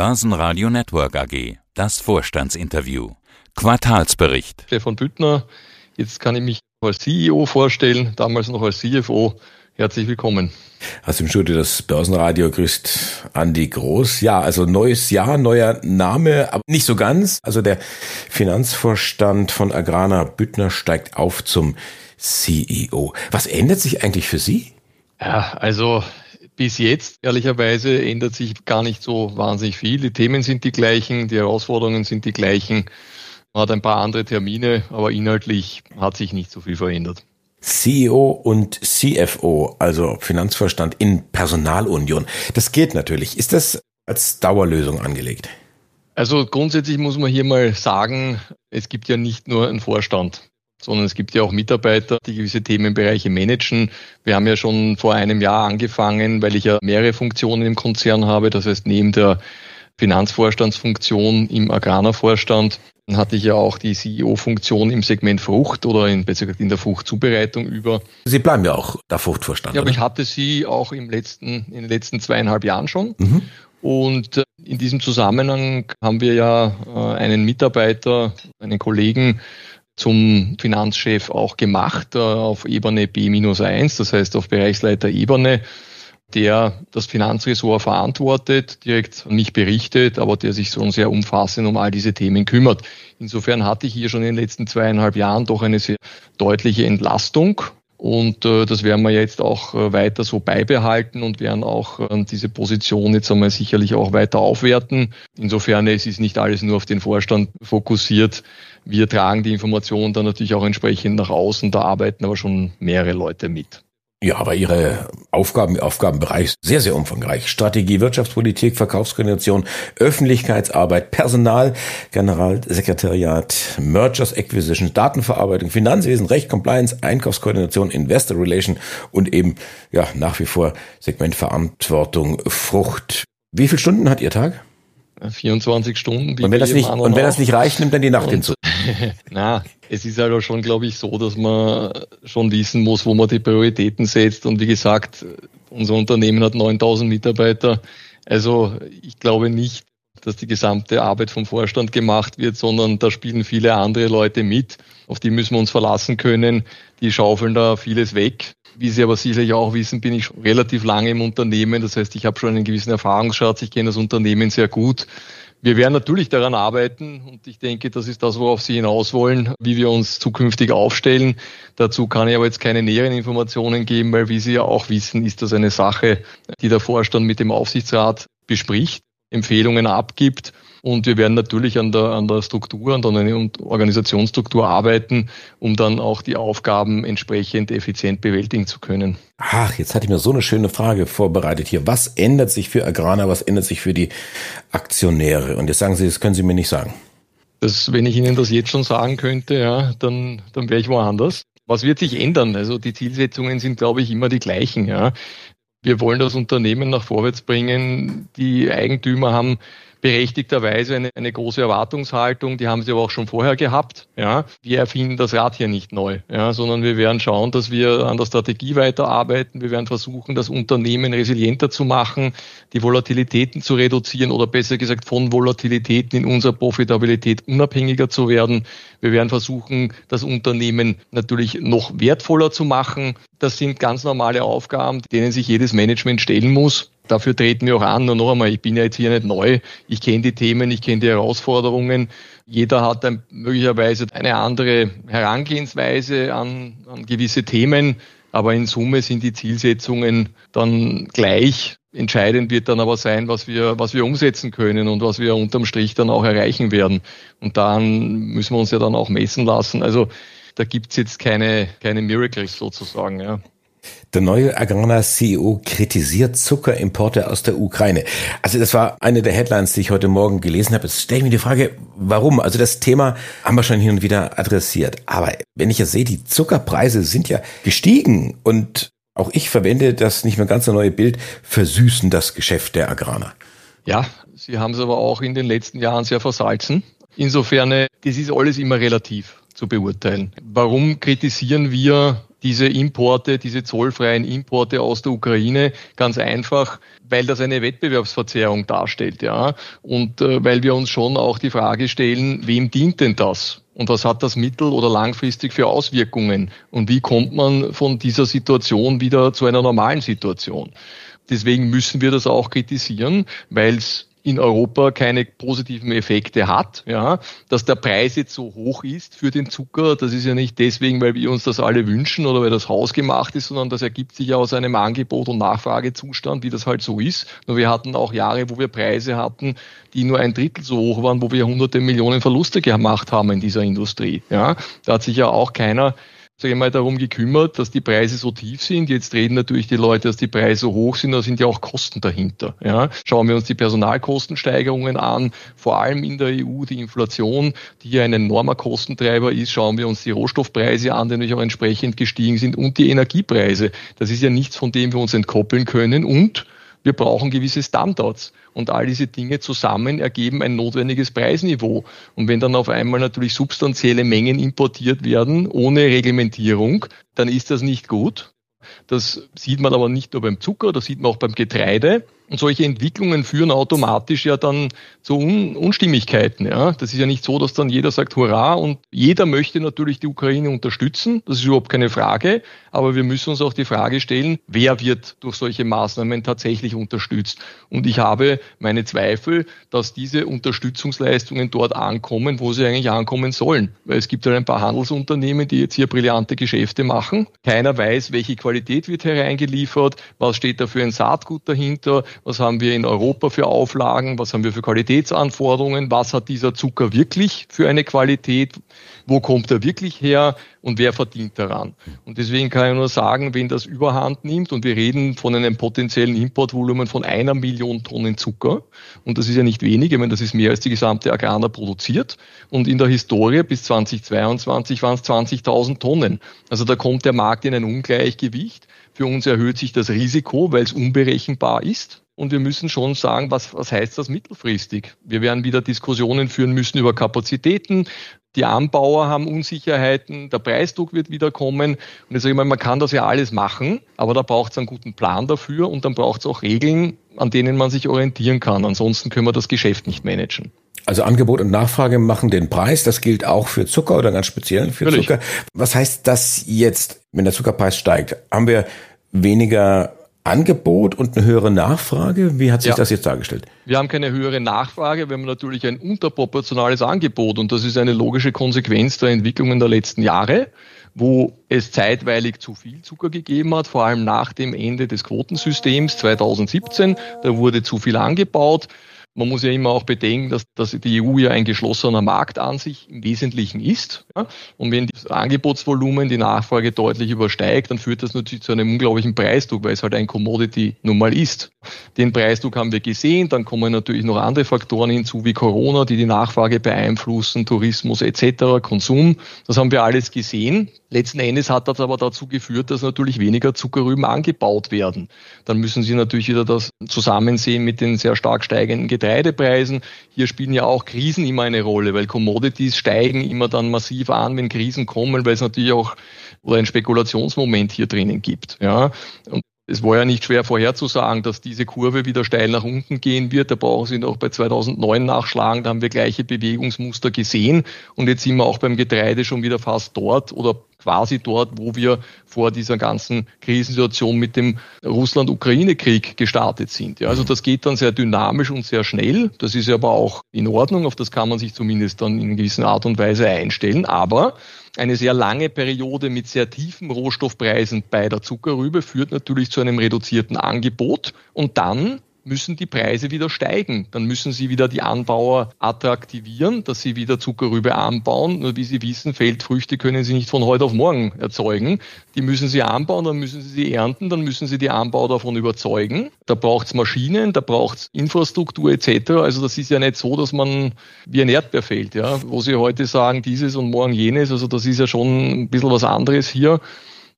Börsenradio Network AG. Das Vorstandsinterview. Quartalsbericht. Stefan Büttner. Jetzt kann ich mich als CEO vorstellen, damals noch als CFO. Herzlich willkommen. Hast im Studio das Börsenradio grüßt Andi Groß. Ja, also neues Jahr, neuer Name, aber nicht so ganz. Also der Finanzvorstand von Agrana Büttner steigt auf zum CEO. Was ändert sich eigentlich für Sie? Ja, also bis jetzt, ehrlicherweise, ändert sich gar nicht so wahnsinnig viel. Die Themen sind die gleichen, die Herausforderungen sind die gleichen. Man hat ein paar andere Termine, aber inhaltlich hat sich nicht so viel verändert. CEO und CFO, also Finanzvorstand in Personalunion. Das geht natürlich. Ist das als Dauerlösung angelegt? Also grundsätzlich muss man hier mal sagen, es gibt ja nicht nur einen Vorstand sondern es gibt ja auch Mitarbeiter, die gewisse Themenbereiche managen. Wir haben ja schon vor einem Jahr angefangen, weil ich ja mehrere Funktionen im Konzern habe. Das heißt, neben der Finanzvorstandsfunktion im Agrarvorstand hatte ich ja auch die CEO-Funktion im Segment Frucht oder in, besser gesagt in der Fruchtzubereitung über. Sie bleiben ja auch der Fruchtvorstand. Ja, aber ich hatte sie auch im letzten, in den letzten zweieinhalb Jahren schon. Mhm. Und äh, in diesem Zusammenhang haben wir ja äh, einen Mitarbeiter, einen Kollegen, zum Finanzchef auch gemacht äh, auf Ebene B-1, das heißt auf Bereichsleiter-Ebene, der das Finanzressort verantwortet, direkt an mich berichtet, aber der sich schon sehr umfassend um all diese Themen kümmert. Insofern hatte ich hier schon in den letzten zweieinhalb Jahren doch eine sehr deutliche Entlastung und äh, das werden wir jetzt auch äh, weiter so beibehalten und werden auch äh, diese Position jetzt einmal sicherlich auch weiter aufwerten. Insofern es ist nicht alles nur auf den Vorstand fokussiert. Wir tragen die Informationen dann natürlich auch entsprechend nach außen. Da arbeiten aber schon mehrere Leute mit. Ja, aber Ihre Aufgaben, Aufgabenbereich sehr, sehr umfangreich. Strategie, Wirtschaftspolitik, Verkaufskoordination, Öffentlichkeitsarbeit, Personal, Generalsekretariat, Mergers, Acquisition, Datenverarbeitung, Finanzwesen, Recht, Compliance, Einkaufskoordination, Investor Relation und eben, ja, nach wie vor Segmentverantwortung, Frucht. Wie viele Stunden hat Ihr Tag? 24 Stunden. Und wenn, das nicht, und wenn das nicht reicht, nimmt dann die Nacht hinzu. Na, es ist halt auch schon, glaube ich, so, dass man schon wissen muss, wo man die Prioritäten setzt. Und wie gesagt, unser Unternehmen hat 9000 Mitarbeiter. Also ich glaube nicht, dass die gesamte Arbeit vom Vorstand gemacht wird, sondern da spielen viele andere Leute mit. Auf die müssen wir uns verlassen können. Die schaufeln da vieles weg. Wie Sie aber sicherlich auch wissen, bin ich relativ lange im Unternehmen. Das heißt, ich habe schon einen gewissen Erfahrungsschatz. Ich kenne das Unternehmen sehr gut. Wir werden natürlich daran arbeiten und ich denke, das ist das, worauf Sie hinaus wollen, wie wir uns zukünftig aufstellen. Dazu kann ich aber jetzt keine näheren Informationen geben, weil wie Sie ja auch wissen, ist das eine Sache, die der Vorstand mit dem Aufsichtsrat bespricht, Empfehlungen abgibt und wir werden natürlich an der, an der Struktur, an der Organisationsstruktur arbeiten, um dann auch die Aufgaben entsprechend effizient bewältigen zu können. Ach, jetzt hatte ich mir so eine schöne Frage vorbereitet hier. Was ändert sich für Agrana, was ändert sich für die Aktionäre? Und jetzt sagen Sie, das können Sie mir nicht sagen. Das, wenn ich Ihnen das jetzt schon sagen könnte, ja, dann, dann wäre ich woanders. Was wird sich ändern? Also die Zielsetzungen sind, glaube ich, immer die gleichen. Ja. Wir wollen das Unternehmen nach vorwärts bringen. Die Eigentümer haben berechtigterweise eine, eine große Erwartungshaltung, die haben sie aber auch schon vorher gehabt. Ja. Wir erfinden das Rad hier nicht neu, ja, sondern wir werden schauen, dass wir an der Strategie weiterarbeiten. Wir werden versuchen, das Unternehmen resilienter zu machen, die Volatilitäten zu reduzieren oder besser gesagt von Volatilitäten in unserer Profitabilität unabhängiger zu werden. Wir werden versuchen, das Unternehmen natürlich noch wertvoller zu machen. Das sind ganz normale Aufgaben, denen sich jedes Management stellen muss. Dafür treten wir auch an. Und noch einmal, ich bin ja jetzt hier nicht neu. Ich kenne die Themen, ich kenne die Herausforderungen. Jeder hat dann möglicherweise eine andere Herangehensweise an, an gewisse Themen. Aber in Summe sind die Zielsetzungen dann gleich. Entscheidend wird dann aber sein, was wir, was wir umsetzen können und was wir unterm Strich dann auch erreichen werden. Und daran müssen wir uns ja dann auch messen lassen. Also da gibt's jetzt keine, keine Miracles sozusagen. Ja. Der neue Agrana CEO kritisiert Zuckerimporte aus der Ukraine. Also das war eine der Headlines, die ich heute Morgen gelesen habe. Jetzt stelle ich mir die Frage, warum? Also das Thema haben wir schon hin und wieder adressiert. Aber wenn ich ja sehe, die Zuckerpreise sind ja gestiegen und auch ich verwende das nicht mehr ganz so neue Bild, versüßen das Geschäft der Agrana. Ja, Sie haben es aber auch in den letzten Jahren sehr versalzen. Insofern, das ist alles immer relativ zu beurteilen. Warum kritisieren wir diese Importe, diese zollfreien Importe aus der Ukraine ganz einfach, weil das eine Wettbewerbsverzerrung darstellt, ja. Und äh, weil wir uns schon auch die Frage stellen, wem dient denn das? Und was hat das mittel- oder langfristig für Auswirkungen? Und wie kommt man von dieser Situation wieder zu einer normalen Situation? Deswegen müssen wir das auch kritisieren, weil es in Europa keine positiven Effekte hat. Ja, dass der Preis jetzt so hoch ist für den Zucker, das ist ja nicht deswegen, weil wir uns das alle wünschen oder weil das hausgemacht ist, sondern das ergibt sich ja aus einem Angebot- und Nachfragezustand, wie das halt so ist. Nur wir hatten auch Jahre, wo wir Preise hatten, die nur ein Drittel so hoch waren, wo wir hunderte Millionen Verluste gemacht haben in dieser Industrie. Ja, da hat sich ja auch keiner sage ich mal, darum gekümmert, dass die Preise so tief sind. Jetzt reden natürlich die Leute, dass die Preise so hoch sind, da sind ja auch Kosten dahinter. Ja. Schauen wir uns die Personalkostensteigerungen an, vor allem in der EU die Inflation, die ja ein enormer Kostentreiber ist. Schauen wir uns die Rohstoffpreise an, die natürlich auch entsprechend gestiegen sind und die Energiepreise. Das ist ja nichts, von dem wir uns entkoppeln können und wir brauchen gewisse Standards. Und all diese Dinge zusammen ergeben ein notwendiges Preisniveau. Und wenn dann auf einmal natürlich substanzielle Mengen importiert werden, ohne Reglementierung, dann ist das nicht gut. Das sieht man aber nicht nur beim Zucker, das sieht man auch beim Getreide. Und solche Entwicklungen führen automatisch ja dann zu Un Unstimmigkeiten. Ja. Das ist ja nicht so, dass dann jeder sagt Hurra und jeder möchte natürlich die Ukraine unterstützen. Das ist überhaupt keine Frage. Aber wir müssen uns auch die Frage stellen, wer wird durch solche Maßnahmen tatsächlich unterstützt? Und ich habe meine Zweifel, dass diese Unterstützungsleistungen dort ankommen, wo sie eigentlich ankommen sollen. Weil es gibt ja ein paar Handelsunternehmen, die jetzt hier brillante Geschäfte machen. Keiner weiß, welche Qualität wird hereingeliefert, was steht da für ein Saatgut dahinter, was haben wir in Europa für Auflagen, was haben wir für Qualitätsanforderungen, was hat dieser Zucker wirklich für eine Qualität, wo kommt er wirklich her und wer verdient daran. Und deswegen kann ich nur sagen, wenn das überhand nimmt und wir reden von einem potenziellen Importvolumen von einer Million Tonnen Zucker, und das ist ja nicht wenig, ich meine, das ist mehr als die gesamte Agrana produziert, und in der Historie bis 2022 waren es 20.000 Tonnen. Also da kommt der Markt in ein Ungleichgewicht. Für uns erhöht sich das Risiko, weil es unberechenbar ist. Und wir müssen schon sagen, was, was heißt das mittelfristig? Wir werden wieder Diskussionen führen müssen über Kapazitäten. Die Anbauer haben Unsicherheiten, der Preisdruck wird wieder kommen. Und ich sage immer, man kann das ja alles machen, aber da braucht es einen guten Plan dafür und dann braucht es auch Regeln, an denen man sich orientieren kann. Ansonsten können wir das Geschäft nicht managen. Also Angebot und Nachfrage machen den Preis. Das gilt auch für Zucker oder ganz speziell für Natürlich. Zucker. Was heißt das jetzt, wenn der Zuckerpreis steigt? Haben wir weniger Angebot und eine höhere Nachfrage? Wie hat sich ja. das jetzt dargestellt? Wir haben keine höhere Nachfrage, wir haben natürlich ein unterproportionales Angebot und das ist eine logische Konsequenz der Entwicklungen der letzten Jahre, wo es zeitweilig zu viel Zucker gegeben hat, vor allem nach dem Ende des Quotensystems 2017. Da wurde zu viel angebaut. Man muss ja immer auch bedenken, dass, dass die EU ja ein geschlossener Markt an sich im Wesentlichen ist. Ja? Und wenn das Angebotsvolumen die Nachfrage deutlich übersteigt, dann führt das natürlich zu einem unglaublichen Preisdruck, weil es halt ein Commodity nun mal ist. Den Preisdruck haben wir gesehen. Dann kommen natürlich noch andere Faktoren hinzu wie Corona, die die Nachfrage beeinflussen, Tourismus etc., Konsum. Das haben wir alles gesehen. Letzten Endes hat das aber dazu geführt, dass natürlich weniger Zuckerrüben angebaut werden. Dann müssen Sie natürlich wieder das zusammensehen mit den sehr stark steigenden Getreidepreisen. Hier spielen ja auch Krisen immer eine Rolle, weil Commodities steigen immer dann massiv an, wenn Krisen kommen, weil es natürlich auch oder ein Spekulationsmoment hier drinnen gibt. Ja. Und es war ja nicht schwer vorherzusagen, dass diese Kurve wieder steil nach unten gehen wird. Da brauchen Sie noch bei 2009 nachschlagen. Da haben wir gleiche Bewegungsmuster gesehen. Und jetzt sind wir auch beim Getreide schon wieder fast dort oder quasi dort, wo wir vor dieser ganzen Krisensituation mit dem Russland-Ukraine-Krieg gestartet sind. Ja, also das geht dann sehr dynamisch und sehr schnell. Das ist aber auch in Ordnung. Auf das kann man sich zumindest dann in gewisser Art und Weise einstellen. Aber eine sehr lange Periode mit sehr tiefen Rohstoffpreisen bei der Zuckerrübe führt natürlich zu einem reduzierten Angebot und dann müssen die Preise wieder steigen. Dann müssen sie wieder die Anbauer attraktivieren, dass sie wieder Zuckerrübe anbauen. Nur wie Sie wissen, Feldfrüchte können Sie nicht von heute auf morgen erzeugen. Die müssen Sie anbauen, dann müssen Sie sie ernten, dann müssen Sie die Anbauer davon überzeugen. Da braucht es Maschinen, da braucht es Infrastruktur etc. Also das ist ja nicht so, dass man wie ein Erdbeer fällt, ja, wo Sie heute sagen dieses und morgen jenes. Also das ist ja schon ein bisschen was anderes hier.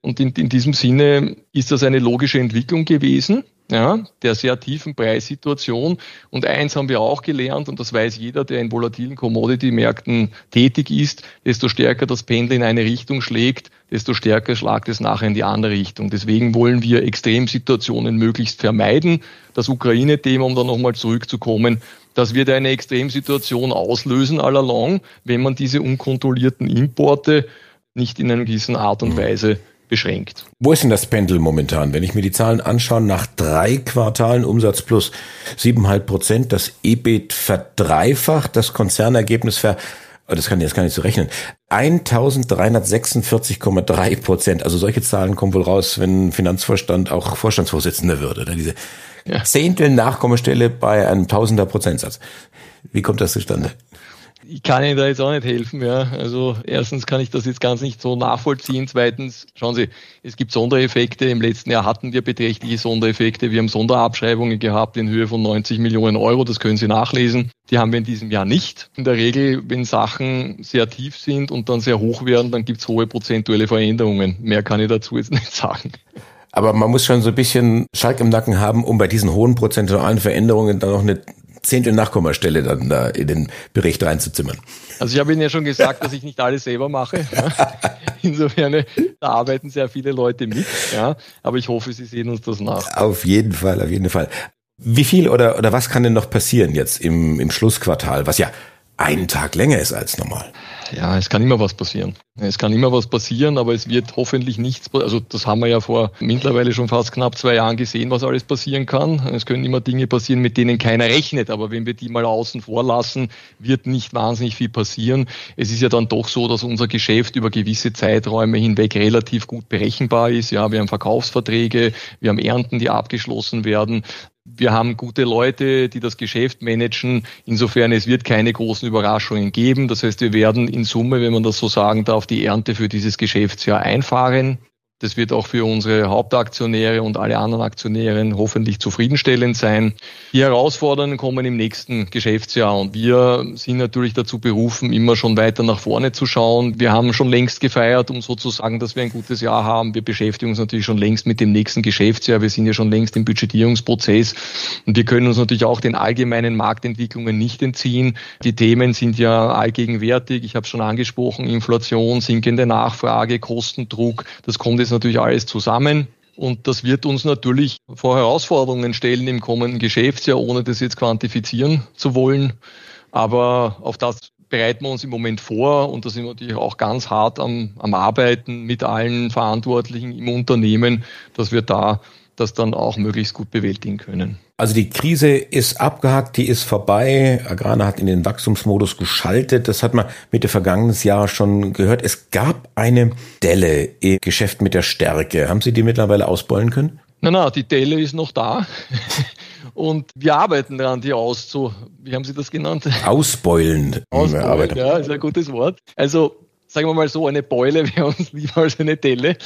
Und in, in diesem Sinne ist das eine logische Entwicklung gewesen. Ja, der sehr tiefen Preissituation. Und eins haben wir auch gelernt, und das weiß jeder, der in volatilen Commodity-Märkten tätig ist, desto stärker das Pendel in eine Richtung schlägt, desto stärker schlagt es nachher in die andere Richtung. Deswegen wollen wir Extremsituationen möglichst vermeiden. Das Ukraine-Thema, um da nochmal zurückzukommen, das wird eine Extremsituation auslösen allalong, wenn man diese unkontrollierten Importe nicht in einer gewissen Art und mhm. Weise beschränkt. Wo ist denn das Pendel momentan? Wenn ich mir die Zahlen anschaue, nach drei Quartalen Umsatz plus siebeneinhalb Prozent, das EBIT verdreifacht, das Konzernergebnis ver oh, das kann ich jetzt gar nicht so rechnen. 1346,3 Prozent. Also solche Zahlen kommen wohl raus, wenn Finanzvorstand auch Vorstandsvorsitzender würde. Diese ja. Zehntel Nachkommastelle bei einem Tausender Prozentsatz. Wie kommt das zustande? Ich kann Ihnen da jetzt auch nicht helfen. Ja. Also erstens kann ich das jetzt ganz nicht so nachvollziehen. Zweitens, schauen Sie, es gibt Sondereffekte. Im letzten Jahr hatten wir beträchtliche Sondereffekte. Wir haben Sonderabschreibungen gehabt in Höhe von 90 Millionen Euro. Das können Sie nachlesen. Die haben wir in diesem Jahr nicht. In der Regel, wenn Sachen sehr tief sind und dann sehr hoch werden, dann gibt es hohe prozentuelle Veränderungen. Mehr kann ich dazu jetzt nicht sagen. Aber man muss schon so ein bisschen Schalk im Nacken haben, um bei diesen hohen prozentualen Veränderungen dann noch eine Zehntel Nachkommastelle dann da in den Bericht reinzuzimmern. Also ich habe Ihnen ja schon gesagt, dass ich nicht alles selber mache. Insofern, da arbeiten sehr viele Leute mit. Ja. Aber ich hoffe, Sie sehen uns das nach. Auf jeden Fall, auf jeden Fall. Wie viel oder, oder was kann denn noch passieren jetzt im, im Schlussquartal, was ja einen Tag länger ist als normal? ja, es kann immer was passieren. Es kann immer was passieren, aber es wird hoffentlich nichts, also das haben wir ja vor mittlerweile schon fast knapp zwei Jahren gesehen, was alles passieren kann. Es können immer Dinge passieren, mit denen keiner rechnet, aber wenn wir die mal außen vor lassen, wird nicht wahnsinnig viel passieren. Es ist ja dann doch so, dass unser Geschäft über gewisse Zeiträume hinweg relativ gut berechenbar ist. Ja, wir haben Verkaufsverträge, wir haben Ernten, die abgeschlossen werden. Wir haben gute Leute, die das Geschäft managen. Insofern, es wird keine großen Überraschungen geben. Das heißt, wir werden in Summe, wenn man das so sagen darf, die Ernte für dieses Geschäftsjahr einfahren. Das wird auch für unsere Hauptaktionäre und alle anderen Aktionäre hoffentlich zufriedenstellend sein. Die Herausforderungen kommen im nächsten Geschäftsjahr und wir sind natürlich dazu berufen, immer schon weiter nach vorne zu schauen. Wir haben schon längst gefeiert, um sozusagen, dass wir ein gutes Jahr haben. Wir beschäftigen uns natürlich schon längst mit dem nächsten Geschäftsjahr. Wir sind ja schon längst im Budgetierungsprozess und wir können uns natürlich auch den allgemeinen Marktentwicklungen nicht entziehen. Die Themen sind ja allgegenwärtig. Ich habe es schon angesprochen, Inflation, sinkende Nachfrage, Kostendruck. Das kommt jetzt natürlich alles zusammen. Und das wird uns natürlich vor Herausforderungen stellen im kommenden Geschäftsjahr, ohne das jetzt quantifizieren zu wollen. Aber auf das bereiten wir uns im Moment vor und da sind wir natürlich auch ganz hart am, am Arbeiten mit allen Verantwortlichen im Unternehmen, dass wir da das dann auch möglichst gut bewältigen können. Also die Krise ist abgehakt, die ist vorbei. Agrana hat in den Wachstumsmodus geschaltet. Das hat man Mitte vergangenes Jahr schon gehört. Es gab eine Delle im Geschäft mit der Stärke. Haben Sie die mittlerweile ausbeulen können? Na, na, die Delle ist noch da. Und wir arbeiten daran, die auszu, wie haben Sie das genannt? Ausbeulen. Ausbeulen, ja, ist ein gutes Wort. Also, sagen wir mal so, eine Beule wäre uns lieber als eine Delle.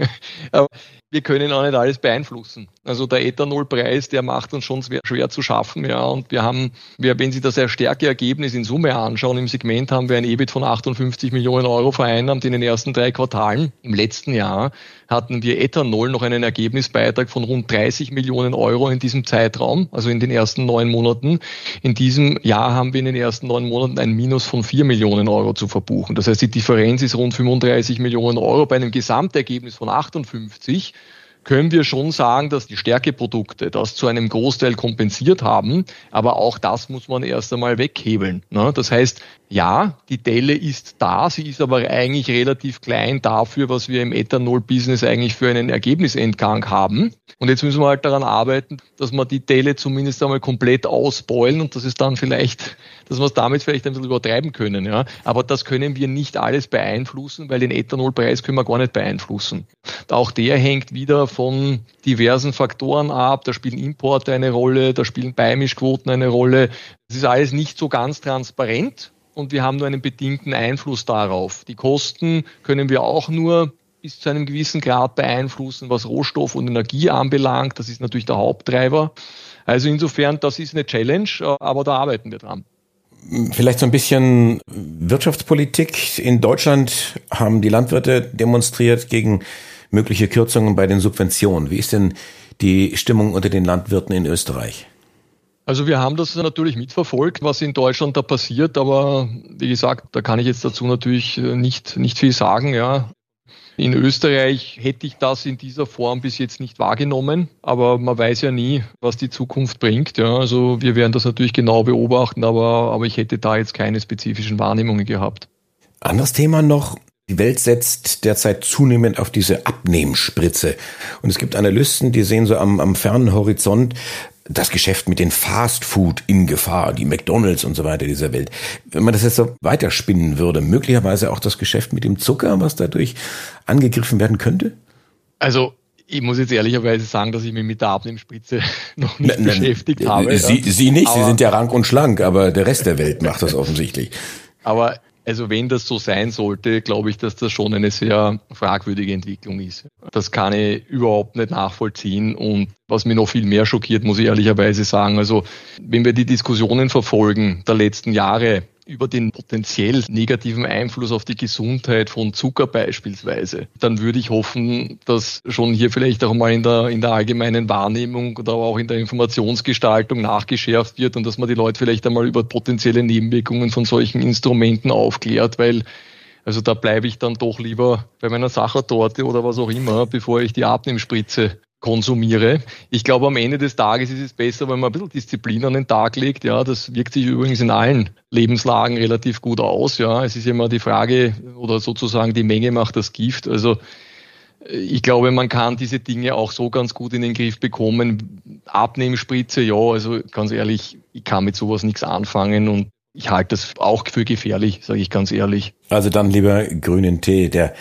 Aber wir können auch nicht alles beeinflussen. Also der Ethanolpreis, der macht uns schon schwer, schwer, zu schaffen, ja. Und wir haben, wir, wenn Sie das sehr starke Ergebnis in Summe anschauen, im Segment haben wir ein EBIT von 58 Millionen Euro vereinnahmt in den ersten drei Quartalen. Im letzten Jahr hatten wir Ethanol noch einen Ergebnisbeitrag von rund 30 Millionen Euro in diesem Zeitraum, also in den ersten neun Monaten. In diesem Jahr haben wir in den ersten neun Monaten ein Minus von 4 Millionen Euro zu verbuchen. Das heißt, die Differenz ist rund 35 Millionen Euro bei einem Gesamtergebnis von 58 können wir schon sagen, dass die Stärkeprodukte das zu einem Großteil kompensiert haben. Aber auch das muss man erst einmal weghebeln. Ne? Das heißt, ja, die Delle ist da, sie ist aber eigentlich relativ klein dafür, was wir im Ethanol-Business eigentlich für einen Ergebnisentgang haben. Und jetzt müssen wir halt daran arbeiten, dass wir die Delle zumindest einmal komplett ausbeulen und dass es dann vielleicht, dass wir es damit vielleicht ein bisschen übertreiben können. Ja. Aber das können wir nicht alles beeinflussen, weil den Ethanolpreis können wir gar nicht beeinflussen. Auch der hängt wieder von diversen Faktoren ab. Da spielen Importe eine Rolle, da spielen Beimischquoten eine Rolle. Das ist alles nicht so ganz transparent und wir haben nur einen bedingten Einfluss darauf. Die Kosten können wir auch nur bis zu einem gewissen Grad beeinflussen, was Rohstoff und Energie anbelangt. Das ist natürlich der Haupttreiber. Also insofern, das ist eine Challenge, aber da arbeiten wir dran. Vielleicht so ein bisschen Wirtschaftspolitik. In Deutschland haben die Landwirte demonstriert gegen mögliche Kürzungen bei den Subventionen. Wie ist denn die Stimmung unter den Landwirten in Österreich? Also wir haben das natürlich mitverfolgt, was in Deutschland da passiert, aber wie gesagt, da kann ich jetzt dazu natürlich nicht, nicht viel sagen, ja. In Österreich hätte ich das in dieser Form bis jetzt nicht wahrgenommen, aber man weiß ja nie, was die Zukunft bringt. Ja, also wir werden das natürlich genau beobachten, aber, aber ich hätte da jetzt keine spezifischen Wahrnehmungen gehabt. Anderes Thema noch. Die Welt setzt derzeit zunehmend auf diese Abnehmspritze. Und es gibt Analysten, die sehen so am, am fernen Horizont das Geschäft mit den Fast Food in Gefahr, die McDonalds und so weiter dieser Welt. Wenn man das jetzt so weiterspinnen würde, möglicherweise auch das Geschäft mit dem Zucker, was dadurch angegriffen werden könnte? Also ich muss jetzt ehrlicherweise sagen, dass ich mich mit der Abnehmspritze noch nicht nein, beschäftigt nein, habe. Sie, Sie nicht, aber, Sie sind ja rank und schlank, aber der Rest der Welt macht das offensichtlich. Aber also wenn das so sein sollte, glaube ich, dass das schon eine sehr fragwürdige Entwicklung ist. Das kann ich überhaupt nicht nachvollziehen. Und was mir noch viel mehr schockiert, muss ich ehrlicherweise sagen, also wenn wir die Diskussionen verfolgen der letzten Jahre, über den potenziell negativen Einfluss auf die Gesundheit von Zucker beispielsweise, dann würde ich hoffen, dass schon hier vielleicht auch mal in der, in der allgemeinen Wahrnehmung oder auch in der Informationsgestaltung nachgeschärft wird und dass man die Leute vielleicht einmal über potenzielle Nebenwirkungen von solchen Instrumenten aufklärt, weil also da bleibe ich dann doch lieber bei meiner Sachertorte oder was auch immer, bevor ich die Abnehmspritze konsumiere. Ich glaube, am Ende des Tages ist es besser, wenn man ein bisschen Disziplin an den Tag legt. Ja, das wirkt sich übrigens in allen Lebenslagen relativ gut aus. Ja, es ist immer die Frage oder sozusagen die Menge macht das Gift. Also ich glaube, man kann diese Dinge auch so ganz gut in den Griff bekommen. Abnehmspritze, ja, also ganz ehrlich, ich kann mit sowas nichts anfangen und ich halte das auch für gefährlich, sage ich ganz ehrlich. Also dann lieber grünen Tee, der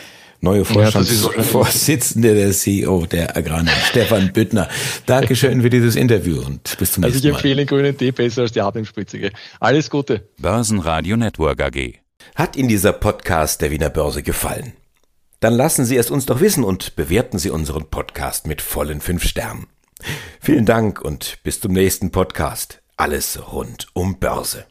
neue Vorstandsvorsitzende ja, der CEO der Agrarnet, Stefan Büttner. Dankeschön für dieses Interview und bis zum also nächsten Mal. Also ich empfehle den grünen Tee besser als die Atemspritzige. Alles Gute. Börsenradio Network AG. Hat Ihnen dieser Podcast der Wiener Börse gefallen? Dann lassen Sie es uns doch wissen und bewerten Sie unseren Podcast mit vollen fünf Sternen. Vielen Dank und bis zum nächsten Podcast. Alles rund um Börse.